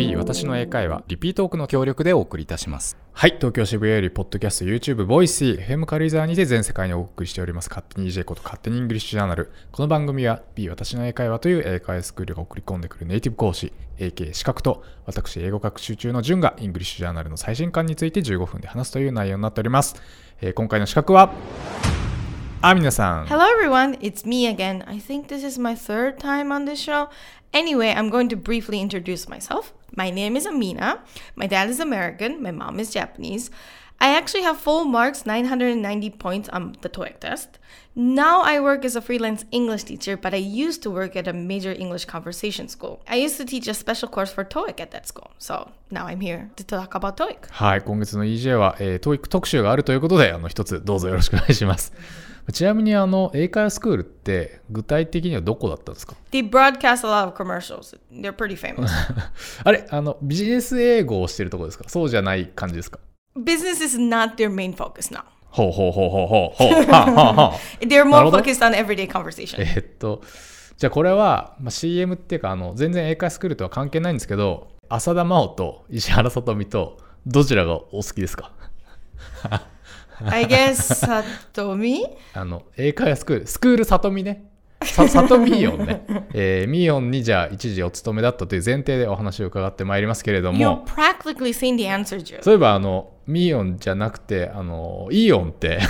B 私の英会話リピートークの協力でお送りいたしますはい東京渋谷よりポッドキャスト YouTube Voice FM 軽井沢にて全世界にお送りしております勝手に EJ こと勝手に English Journal この番組は B 私の英会話という英会話スクールが送り込んでくるネイティブ講師 AK 資格と私英語学習中の順が English Journal の最新刊について15分で話すという内容になっております、えー今回の資格は？あ皆さん Hello, everyone. It's me again. I think this is my third time on this show. Anyway, I'm going to briefly introduce myself. My name is Amina. My dad is American. My mom is Japanese. I actually have full marks, 990 points on the TOEIC test. Now I work as a freelance English teacher, but I used to work at a major English conversation school. I used to teach a special course for TOEIC at that school. So now I'm here to talk about TOEIC. はい、今月の EJ は、えー、TOEIC 特集があるということで、あの、一つどうぞよろしくお願いします。ちなみに、あの、英会話スクールって、具体的にはどこだったんですか They broadcast a lot of commercials. They're pretty famous. あれ、あの、ビジネス英語をしてるとこですかそうじゃない感じですか Business is not their main focus now. ほうほうほうほうほうほう。はあはあはあ They're more focused on everyday conversation. えーっと、じゃあこれは、まあ、CM っていうか、あの、全然英会話スクールとは関係ないんですけど、浅田真央と石原さとみと、どちらがお好きですか？I guess Satomi? あの、英会話スクール、スクール里見ね。さ、里ミーヨンね。えー、ミーヨンにじゃあ一時お勤めだったという前提でお話を伺ってまいりますけれど You're も、practically saying the answer, Jude. そういえばあの、ミーヨンじゃなくて、あの、イーオンって、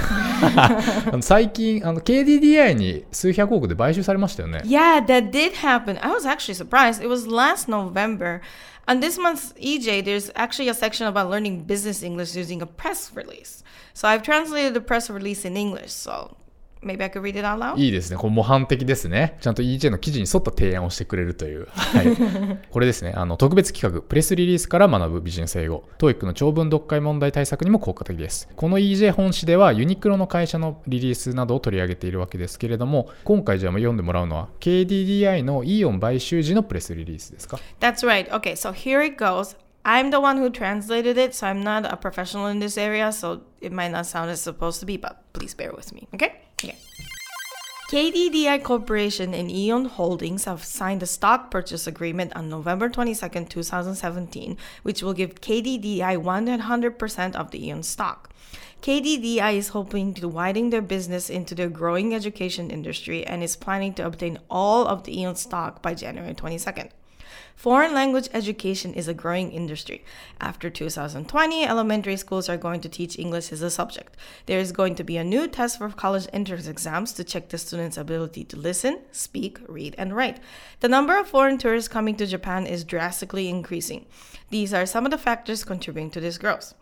あの最近、あの、KDDI に数百億で買収されましたよね。Yeah, that did happen. I was actually surprised. It was last November. On this month's EJ, there's actually a section about learning business English using a press release. So I've translated the press release in English. So maybe I could read it out loud. いいですね。これ模範的ですね。ちゃんと EJ の記事に沿った提案をしてくれるという。はい。これですね。あの、特別企画、プレスリリースから学ぶビジネス英語。TOEIC の長文読解問題対策にも効果的です。この EJ 本誌ではユニクロの会社のリリースなどを取り上げているわけですけれども、今回じゃあ読んでもらうのは KDDI のイオン買収時のプレスリリースですか That's right. Okay, so here it goes. I'm the one who translated it, so I'm not a professional in this area, so it might not sound as supposed to be, but please bear with me, okay? Okay. KDDI Corporation and Eon Holdings have signed a stock purchase agreement on November 22, 2017, which will give KDDI 100% of the Eon stock. KDDI is hoping to widen their business into the growing education industry and is planning to obtain all of the Eon stock by January 22nd. Foreign language education is a growing industry. After 2020, elementary schools are going to teach English as a subject. There is going to be a new test for college entrance exams to check the students' ability to listen, speak, read, and write. The number of foreign tourists coming to Japan is drastically increasing. These are some of the factors contributing to this growth.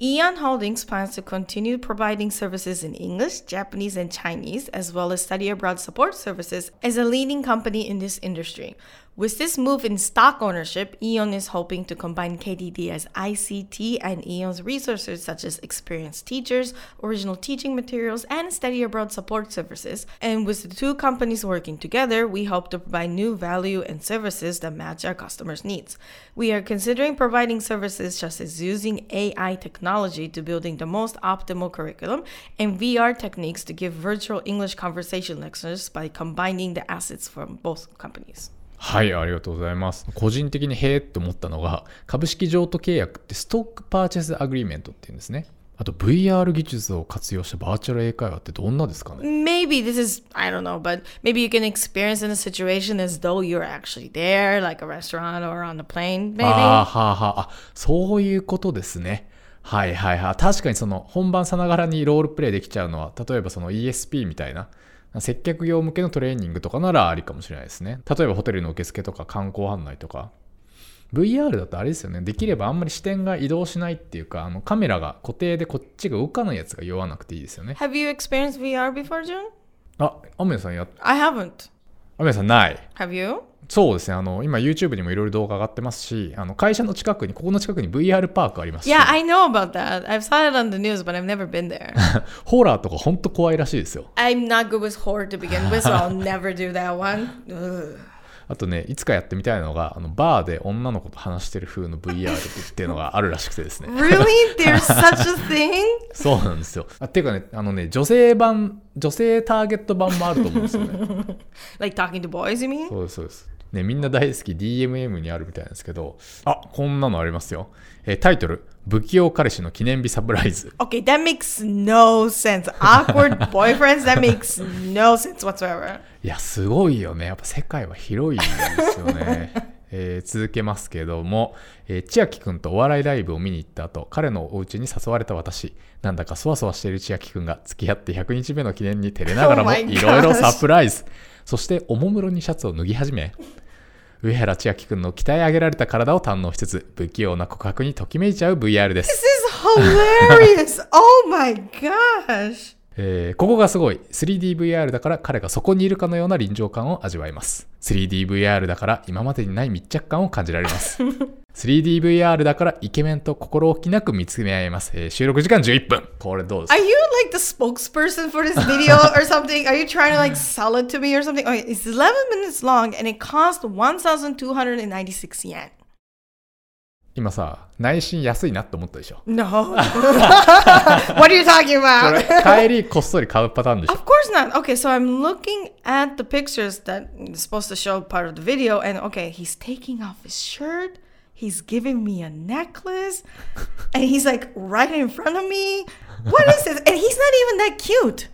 Eon Holdings plans to continue providing services in English, Japanese, and Chinese, as well as study abroad support services as a leading company in this industry. With this move in stock ownership, Eon is hoping to combine KDDI's ICT and Eon's resources such as experienced teachers, original teaching materials, and study abroad support services. And with the two companies working together, we hope to provide new value and services that match our customers' needs. We are considering providing services such as using AI technology to building the most optimal curriculum and VR techniques to give virtual English conversation lectures by combining the assets from both companies. はい、ありがとうございます。個人的にへえって思ったのが、株式譲渡契約って stock purchase agreement っていうんですね。あと VR 技術を活用したバーチャル英会話ってどんなですかね？Maybe this is, I don't know, but maybe you can experience in a situation as though you're actually there, like a restaurant or on a plane, maybe. あーはあはあ、あ、そういうことですね。はいはいはい。確かにその本番さながらにロールプレイできちゃうのは、例えばその ESP みたいな、接客業向けのトレーニングとかならありかもしれないですね。例えばホテルの受付とか観光案内とか。VR だとあれですよね。できればあんまり視点が移動しないっていうか、あのカメラが固定でこっちが動かないやつが酔わなくていいですよね。Have you experienced VR before, June? あ、アメヤさんやっ、I haven't. アメヤさんない。Have you? そうですね。あの、今 YouTube にもいろいろ動画上がってますし、あの、会社の近くに、ここの近くに VR パークありますし、Yeah, I know about that. I've saw it on the news, but I've never been there. ホラーとかほんと怖いらしいですよ。I'm not good with horror to begin with, so I'll never do that one. あとね、いつかやってみたいのが、あのバーで女の子と話してる風の VR っていうのがあるらしくてですね。Really? There's such a thing? そうなんですよ。あっていうかね、あのね、女性版、女性ターゲット版もあると思うんですよね。Like talking to boys, you mean? そうです、そうです。ね、みんな大好き DMM にあるみたいなんですけど、あ、こんなのありますよ。えータイトル、不器用彼氏の記念日サプライズ。Okay, that makes no sense. Awkward boyfriends, that makes no sense whatsoever. いや、すごいよね。やっぱ世界は広いですよね。えー続けますけども、えー千秋くんとお笑いライブを見に行った後、彼のお家に誘われた私、なんだかそわそわしている千秋くんが付き合って100日目の記念に照れながらも Oh いろいろサプライズ。そして、おもむろにシャツを脱ぎ始め、上原千秋くんの鍛え上げられた体を堪能しつつ、不器用な告白にときめいちゃう VR で This す。is hilarious. oh my gosh. えーここがすごい 3DVR だから彼がそこにいるかのような臨場感を味わえます 3DVR だから今までにない密着感を感じられます 3DVR だからイケメンと心置きなく見つめ合えます、えー収録時間11分これどうです Are you like the spokesperson for this video or something? Are you trying to like sell it to me or something? Okay, it's 11 minutes long and it cost 1,296 yen. 今さ内心安いなって思ったでしょ No. what are you talking こ about? れ帰りこっそり買うパターンでしょ Of course not. Okay, so I'm looking at the pictures that is supposed to show part of the video, and okay, he's taking off his shirt. He's giving me a necklace, and he's like right in front of me. What is this? And he's not even that cute.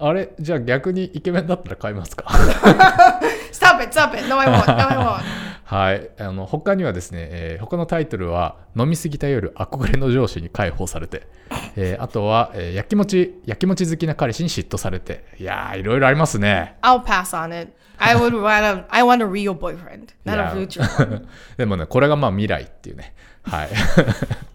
あれ？じゃあ逆にイケメンだったら買いますか？Stop it, stop it. No, I won't. No, I won't. はいあの他にはですね、えー他のタイトルは「飲みすぎた夜憧れの上司に解放されて」えーあとは、えーやきもち焼きもち好きな彼氏に嫉妬されていやーいろいろありますね I'll pass on it. I would want a. I want a real boyfriend, not a future. でもねこれがまあ未来っていうねはい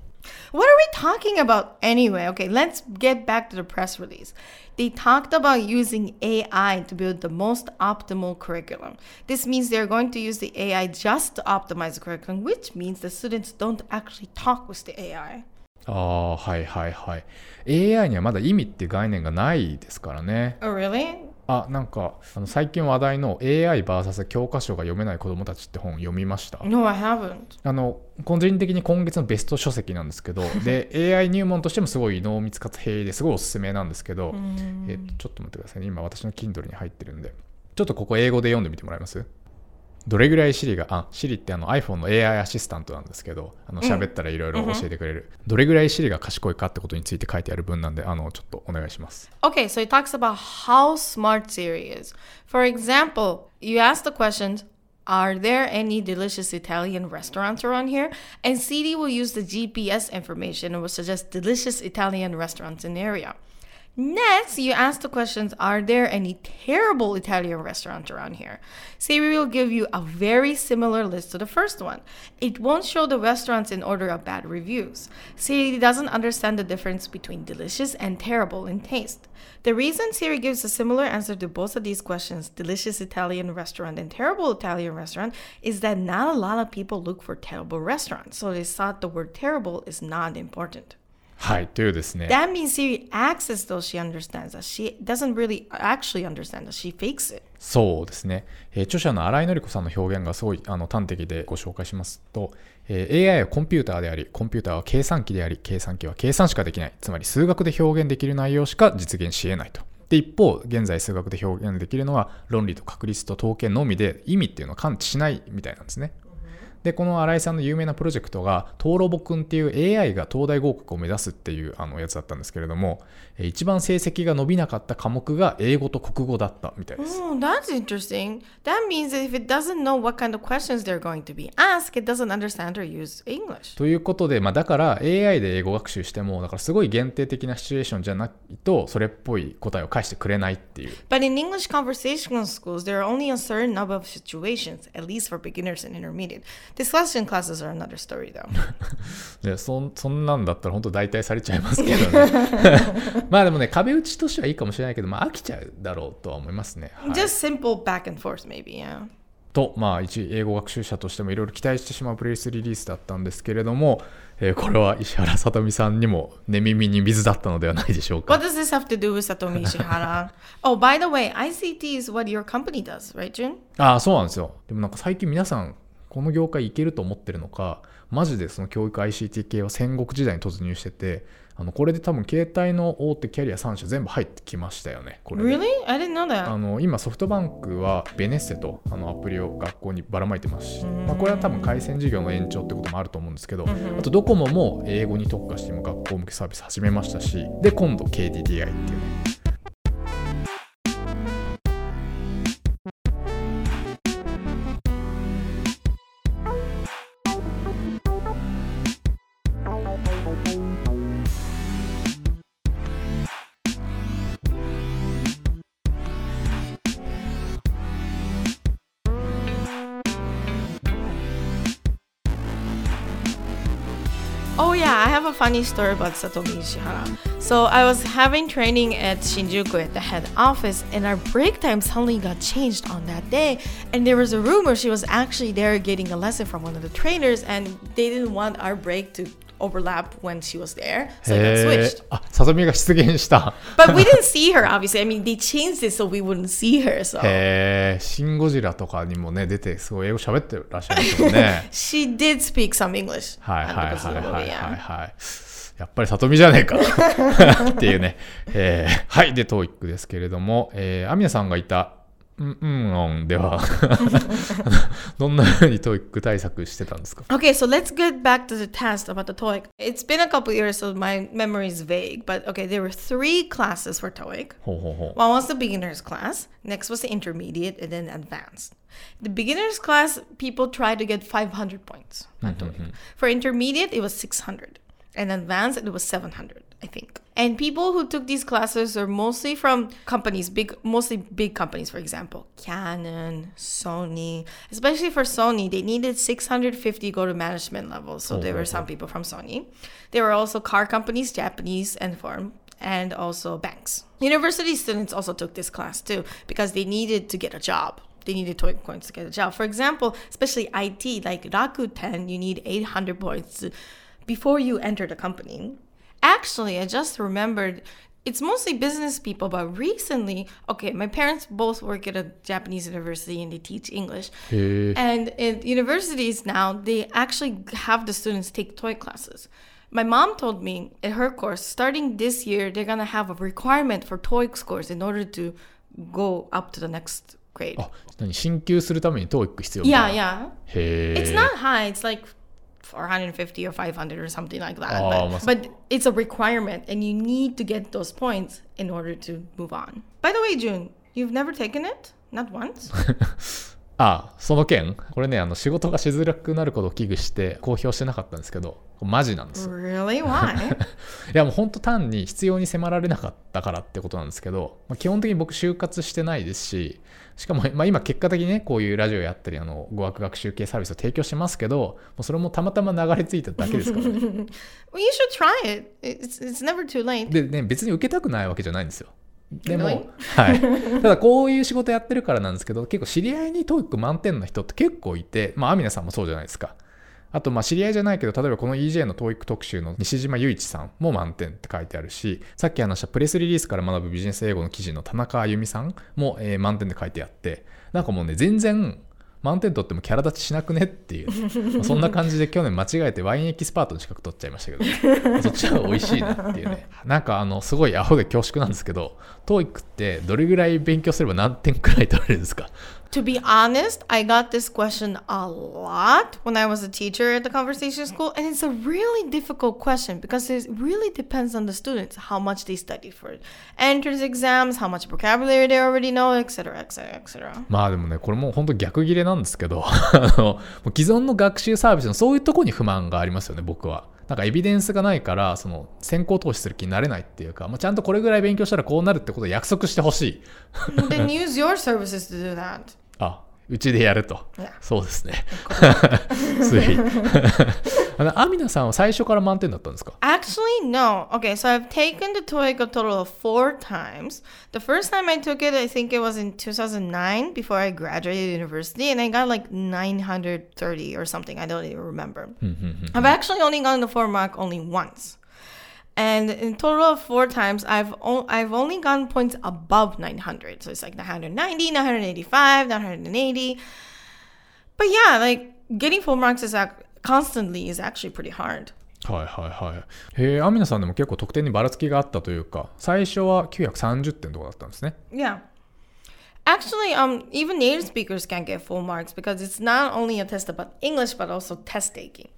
What are we talking about anyway? Okay, let's get back to the press release. They talked about using AI to build the most optimal curriculum. This means they're going to use the AI just to optimize the curriculum, which means the students don't actually talk with the AI. ああはいはいはい AI にはまだ意味っていう概念がないですからね Oh, really? あなんかあの最近話題の AIVS 教科書が読めない子供たちって本読みました。No, I haven't. あの個人的に今月のベスト書籍なんですけど で AI 入門としてもすごい濃密かつ平易ですごいおすすめなんですけど、えっとちょっと待ってくださいね。今私の Kindle に入ってるんで。ちょっとここ英語で読んでみてもらえます？どれぐらい Siri が、あ、Siri ってあの iPhone の AI アシスタントなんですけど、あの喋ったらいろいろ教えてくれる、どれぐらい Siri が賢いかってことについて書いてある文なんで、あの、ちょっとお願いします。Okay, so it talks about how smart Siri is. For example, you ask the questions, Are there any delicious Italian restaurants around here? And Siri will use the GPS information and will suggest delicious Italian restaurants in the area. Next, you ask the questions Are there any terrible Italian restaurants around here? Siri will give you a very similar list to the first one. It won't show the restaurants in order of bad reviews. Siri doesn't understand the difference between delicious and terrible in taste. The reason Siri gives a similar answer to both of these questions, delicious Italian restaurant and terrible Italian restaurant, is that not a lot of people look for terrible restaurants. So they thought the word terrible is not important. はい、というですね。That means Siri acts as though she understands. She doesn't really actually understand. She fakes it. そうですね、えー著者の新井紀子さんの表現がすごいあの端的でご紹介しますと、えー AI はコンピューターでありコンピューターは計算機であり計算機は計算しかできないつまり数学で表現できる内容しか実現し得ないとで一方現在数学で表現できるのは論理と確率と統計のみで意味っていうのを感知しないみたいなんですねでこの新井さんの有名なプロジェクトが「トーロボくん」っていう AI が東大合格を目指すっていうあのやつだったんですけれどもえー一番成績が伸びなかった科目が英語と国語だったみたいです。Oh, that's interesting. That means that if it doesn't know what kind of questions they're going to be asked, it doesn't understand or use English. ということで、まあ、だから AI で英語学習してもだからすごい限定的なシチュエーションじゃないとそれっぽい答えを返してくれないっていう But in English conversational schools, there are only a certain number of situations, at least for beginners and intermediate. Discussion classes are another story, though. でそんそんなんだったら本当代替されちゃいますけどね まあでもね壁打ちとしてはいいかもしれないけど、まあ、飽きちゃうだろうとは思いますね、はい Just simple back and forth, maybe, yeah. と、まあ、一英語学習者としてもいろいろ期待してしまうプレイスリリースだったんですけれども、えーこれは石原さとみさんにも寝耳に水だったのではないでしょう What か。does this have to do with Satomi Ishihara? oh, by the way, ICT is what your company does, right, Jun? ああ、そうなんですよ。でもなんか最近皆さん、この業界いけると思ってるのか、マジでその教育 ICT 系は戦国時代に突入してて、あのこれで多分携帯の大手キャリア3社全部入ってきましたよね。これで Really? I didn't know that. あの今ソフトバンクはベネッセとあのアプリを学校にばらまいてますし、まあ、これは多分回線事業の延長ってこともあると思うんですけど、あとドコモも英語に特化して今学校向けサービス始めましたしで今度 KDDI っていうね funny story about Satomi Ishihara. So I was having training at Shinjuku at the head office, and our break time suddenly got changed on that day. And there was a rumor she was actually there getting a lesson from one of the trainers, and they didn't want our break to overlap when she was there, so it got へ switched. ーあさとみが出現した。But we didn't see her, obviously. I mean, they changed it so we wouldn't see her. So へえ、シン・ゴジラとかにもね、出て、すごい英語喋ってらっしゃいますよね。she did speak some English. はいはい uh, はいはいはい.はい。やっぱり里見じゃねえかっていうね。えーはい。で、トーイックですけれども、えー、アミナさんがいた、うん、うん、うんでは、どんな風にトーイック対策してたんですか Okay, so let's get back to the test about the TOEIC. It's been a couple years, so my memory is vague. But okay, there were three classes for TOEIC. ほうほうほう。 One was the beginners class, next was the intermediate, and then advanced. The beginners class, people tried to get 500 points on TOEIC. For intermediate, it was 600, and advanced, it was 700, I think. And people who took these classes are mostly from companies, big, mostly big companies. For example, Canon, Sony. Especially for Sony, they needed 650 go to management level. So oh, there were some people from Sony. There were also car companies, Japanese and foreign and also banks. University students also took this class too because they needed to get a job. They needed TOEIC points to get a job. For example, especially IT, like Rakuten, you need 800 points before you enter the company. Actually, I just remembered it's mostly business people, but recently, okay, my parents both work at a Japanese university and they teach English. へえ。 And in universities now, they actually have the students take TOEIC classes. My mom told me in her course, starting this year, they're gonna have a requirement for TOEIC scores in order to go up to the next grade. あ、何進級するためにトーイック必要 Yeah, yeah. へえ。 It's not high. It's like 450 or 500 or something like that. Oh, but, but it's a requirement, and you need to get those points in order to move on. By the way, June, you've never taken it? Not once? あその件これねあの仕事がしづらくなることを危惧して公表してなかったんですけどマジなんですよ really? Why? いやもう本当単に必要に迫られなかったからってことなんですけど、まあ、基本的に僕就活してないですししかも、まあ、今結果的にねこういうラジオやったりあの語学学習系サービスを提供してますけどもうそれもたまたま流れ着いただけですからね well, you should try it. It's, it's never too late. でね別に受けたくないわけじゃないんですよでも？はい、ただこういう仕事やってるからなんですけど結構知り合いに TOEIC 満点の人って結構いてまあアミナさんもそうじゃないですかあとまあ知り合いじゃないけど例えばこの EJ の TOEIC 特集の西島雄一さんも満点って書いてあるしさっき話したプレスリリースから学ぶビジネス英語の記事の田中あゆみさんも、えー満点で書いてあってなんかもうね全然満点取ってもキャラ立ちしなくねっていう。まあそんな感じで去年間違えてワインエキスパートの資格取っちゃいましたけどそっちは美味しいなっていうね。なんかあのすごいアホで恐縮なんですけど TOEIC ってどれぐらい勉強すれば何点くらい取れるんですか？To be honest, I got this question a lot when I was a teacher at the conversation school, and it's a really difficult question because it really depends on the students how much they study for entrance exams, how much vocabulary they already know, etc., etc., etc. まあでもねこれもう本当逆切れなんですけど既存の学習サービスのそういうとこに不満がありますよね僕は。なんかエビデンスがないからその先行投資する気になれないっていうか、まあ、ちゃんとこれぐらい勉強したらこうなるってことを約束してほしい。then use your services to do that. あ うちでやると。 Yeah. そうですね。つい。あの、アミナさんは最初から満点だったんですか Actually, no. Okay, so I've taken the TOEIC a total of four times. The first time I took it, I think it was in 2009 before I graduated university, and I got like 930 or something. I don't even remember. I've actually only gotten the four mark only once. And in total of four times, I've o- I've only gotten points above 900. So it's like 990, 985, 980. But yeah, like getting full marks is ac- constantly is actually pretty hard. はいはいはい。へえ、アミナさんでも結構得点にばらつきがあったというか、最初は930点とかだったんですね。 Yeah. Actually, um, even native speakers can't get full marks because it's not only a test about English but also test taking.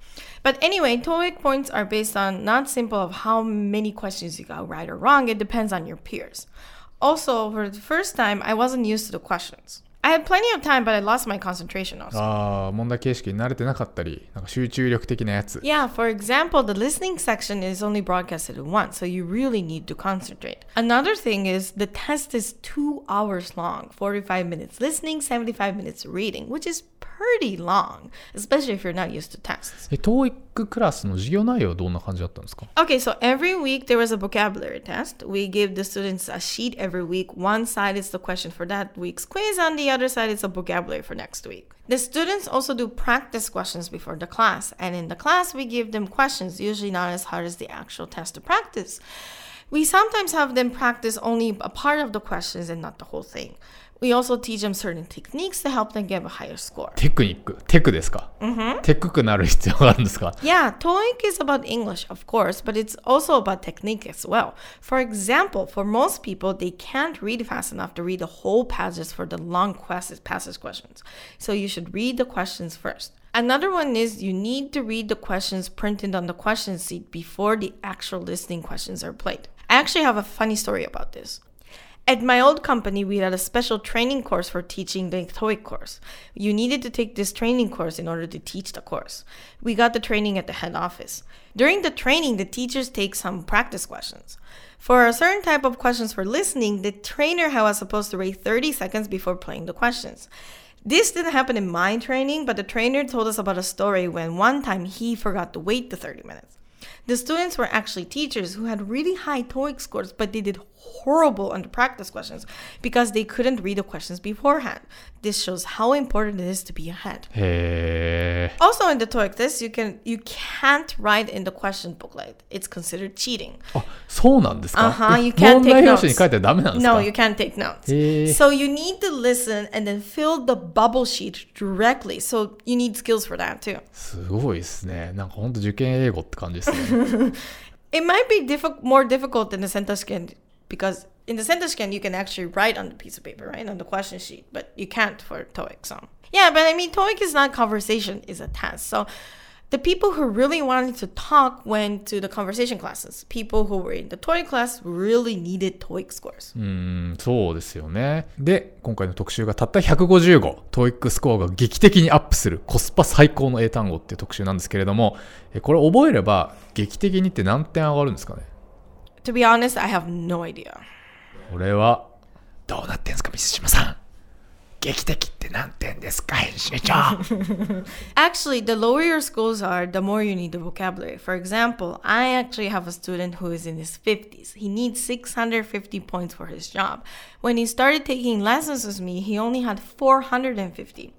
But anyway, TOEIC points are based on not simple of how many questions you got right or wrong. It depends on your peers. Also, for the first time, I wasn't used to the questions. I had plenty of time, but I lost my concentration also. ああ、問題形式に慣れてなかったり、なんか集中力的なやつ。 Yeah, for example, the listening section is only broadcasted once, so you really need to concentrate. Another thing is the test is two hours long 45 minutes listening, 75 minutes reading, which is pretty long, especially if you're not used to tests. え、TOEIC クラスの授業内容はどんな感じだったんですか Okay, so every week there was a vocabulary test. We give the students a sheet every week. One side is the question for that week's quiz, and the other side is a vocabulary for next week. The students also do practice questions before the class, and in the class, we give them questions, usually not as hard as the actual test to practice. We sometimes have them practice only a part of the questions and not the whole thing. We also teach them certain techniques to help them get a higher score. テクニック。テクですか、テクくなる必要があるんですか Yeah, TOEIC is about English, of course, but it's also about technique as well. For example, for most people, they can't read fast enough to read the whole passages for the long questions, passage questions. So you should read the questions first. Another one is you need to read the questions printed on the question sheet before the actual listening questions are played. I actually have a funny story about this. At my old company, we had a special training course for teaching the TOEIC course. You needed to take this training course in order to teach the course. We got the training at the head office. During the training, the teachers take some practice questions. For a certain type of questions for listening, the trainer was supposed to wait 30 seconds before playing the questions. This didn't happen in my training, but the trainer told us about a story when one time he forgot to wait the 30 minutes. The students were actually teachers who had really high TOEIC scores, but they did horrible on the practice questions because they couldn't read the questions beforehand. This shows how important it is to be ahead. へえ。 Also in the TOEIC test, you can you can't write in the question booklet. It's considered cheating. あ、そうなんですか、 Uh-huh, え you can't 問 take 題用 notes. 紙に書いてダメなんですか No, you can't take notes. へえ。 So you need to listen and then fill the bubble sheet directly. So you need skills for that too. すごいですね。なんかほんと受験英語って感じですね。 It might be diffi- more difficult than the sentence scan because in the sentence scan you can actually write on the piece of paper, right, on the question sheet, but you can't for TOEIC. So yeah, but I mean TOEIC is not conversation; is a test. So the people who really wanted to talk went to the conversation classes. People who were in the TOEIC class really needed TOEIC scores. うん、そうですよね。で、今回の特集がたった150語、TOEIC スコアが劇的にアップするコスパ最高の英単語っていう特集なんですけれども、えこれ覚えれば劇的にって何点上がるんですかね To be honest, I have no idea. これは、どうなってんすか、水島さん。劇的って何点ですか、編集長。 Actually, the lower your scores are, the more you need the vocabulary. For example, I actually have a student who is in his 50s. He needs 650 points for his job. When he started taking lessons with me, he only had 450.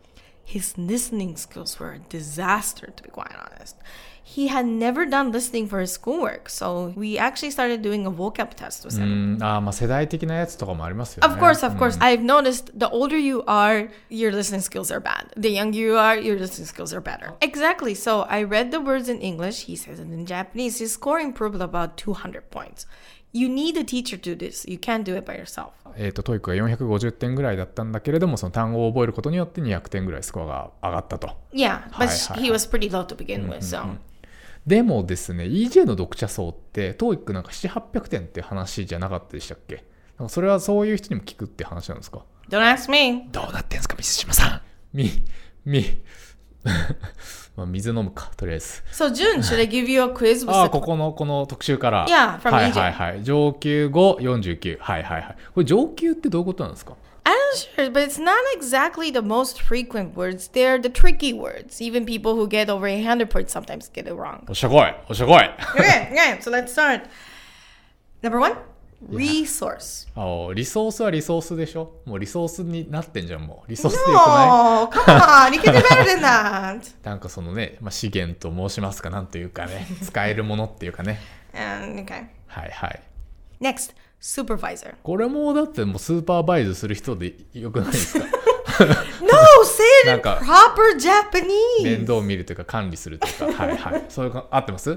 His listening skills were a disaster, to be quite honest. He had never done listening for his schoolwork, so we actually started doing a vocab test with him. Of course, of course. I've noticed the older you are, your listening skills are bad. The younger you are, your listening skills are better. Exactly. So I read the words in English. He says it in Japanese. His score improved about 200 points. You need a teacher to do this. You can't do it by yourself. えっ、と、 TOEIC が450点ぐらいだったんだけれども、その単語を覚えることによって200点ぐらいスコアが上がったと。Yeah, but he was pretty low to begin with, so. でもですね、EJ の読者層って、 TOEIC なんか7、800点って話じゃなかったでしたっけ？なんかそれはそういう人にも効くって話なんですか？Don't ask me. どうなってんすか、水島さん？み、み、まあ水飲むか、とりあえず。So, June, should I give you a quiz ああ、ここの、この特集から。Yeah, from はいはいはい。上級語句。はいはいはい。これ上級ってどういうことなんですか I'm not sure, but it's not exactly the most frequent words. They're the tricky words. Even people who get over 800 points sometimes get it wrong. おっしゃこいおっしゃこい okay, okay, so let's start. Number one, resource. あリソースはリソースでしょ？もうリソースになってんじゃんもう。リソースでよくない？No, come on, you can do better than that. なんかそのね、まあ、資源と申しますかなんというかね。使えるものっていうかね。And, okay. はいはい。Next, supervisor. これもだってもうスーパーバイズする人でよくないですか？No, say it in proper 面 Japanese. 倒を見るというか管理するというか。はいはい。それが合ってます？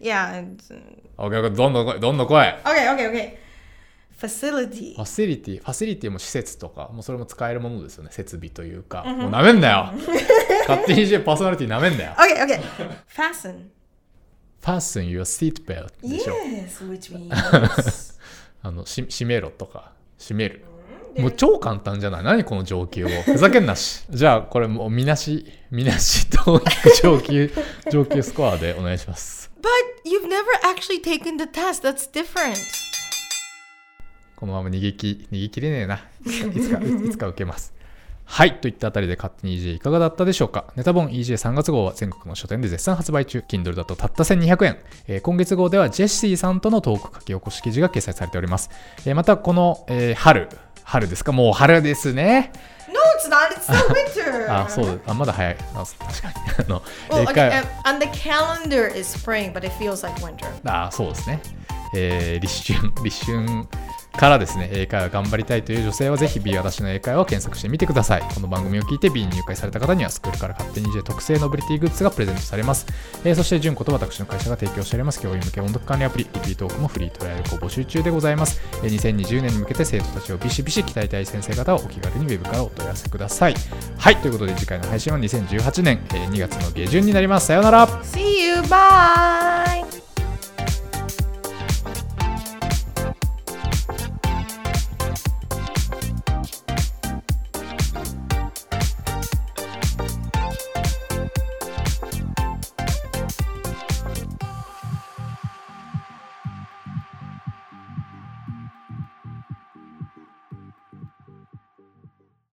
Yeah. it's- ?OK どんどん来いどんどん来い Okay, okay, okay. Facility. ファシリティファシリティも施設とかもうそれも使えるものですよね設備というか、もうなめんなよ 勝手に DJ パーソナリティなめんなよ Okay, okay. Fasten. Fasten your seatbelt でしょ Yes, which means あのし閉めろとか閉めるもう超簡単じゃない？何この上級を？ふざけんなし じゃあこれもうみなしみなしと上級上級スコアでお願いします But you've never actually taken the test. That's different. このまま逃げき逃げきれねえな。いつかいつか受けます。はい。といったあたりで勝手に EJ いかがだったでしょうか？ネタ本 EJ3 月号は全国の書店で絶賛発売中。Kindle だとたった1200円、えー今月号ではジェシーさんとのトーク書き起こし記事が掲載されております、えーまたこの、えー春。春ですか？もう春ですね。It's not. It's still winter. あ、そう。あ、まだ早い。あ確かに。あの、Well, 英 okay, 会 uh, on the calendar is spring, but it feels like winter. あ、そうですね。えー立春、立春からですね、英会話頑張りたいという女性はぜひ B 私の英会話を検索してみてください。この番組を聞いて B に入会された方にはスクールから勝手に J 特製ノブリティグッズがプレゼントされます。えーそして、純子と私の会社が提供しております教員向け音読管理アプリ、リピートークもフリートライアルを募集中でございます。えー2020年に向けて生徒たちをビシビシ鍛えたい先生方はお気軽にウェブからお問い合わせください。はい、ということで次回の配信は2018年、えー2月の下旬になります。さようなら。See you. Bye.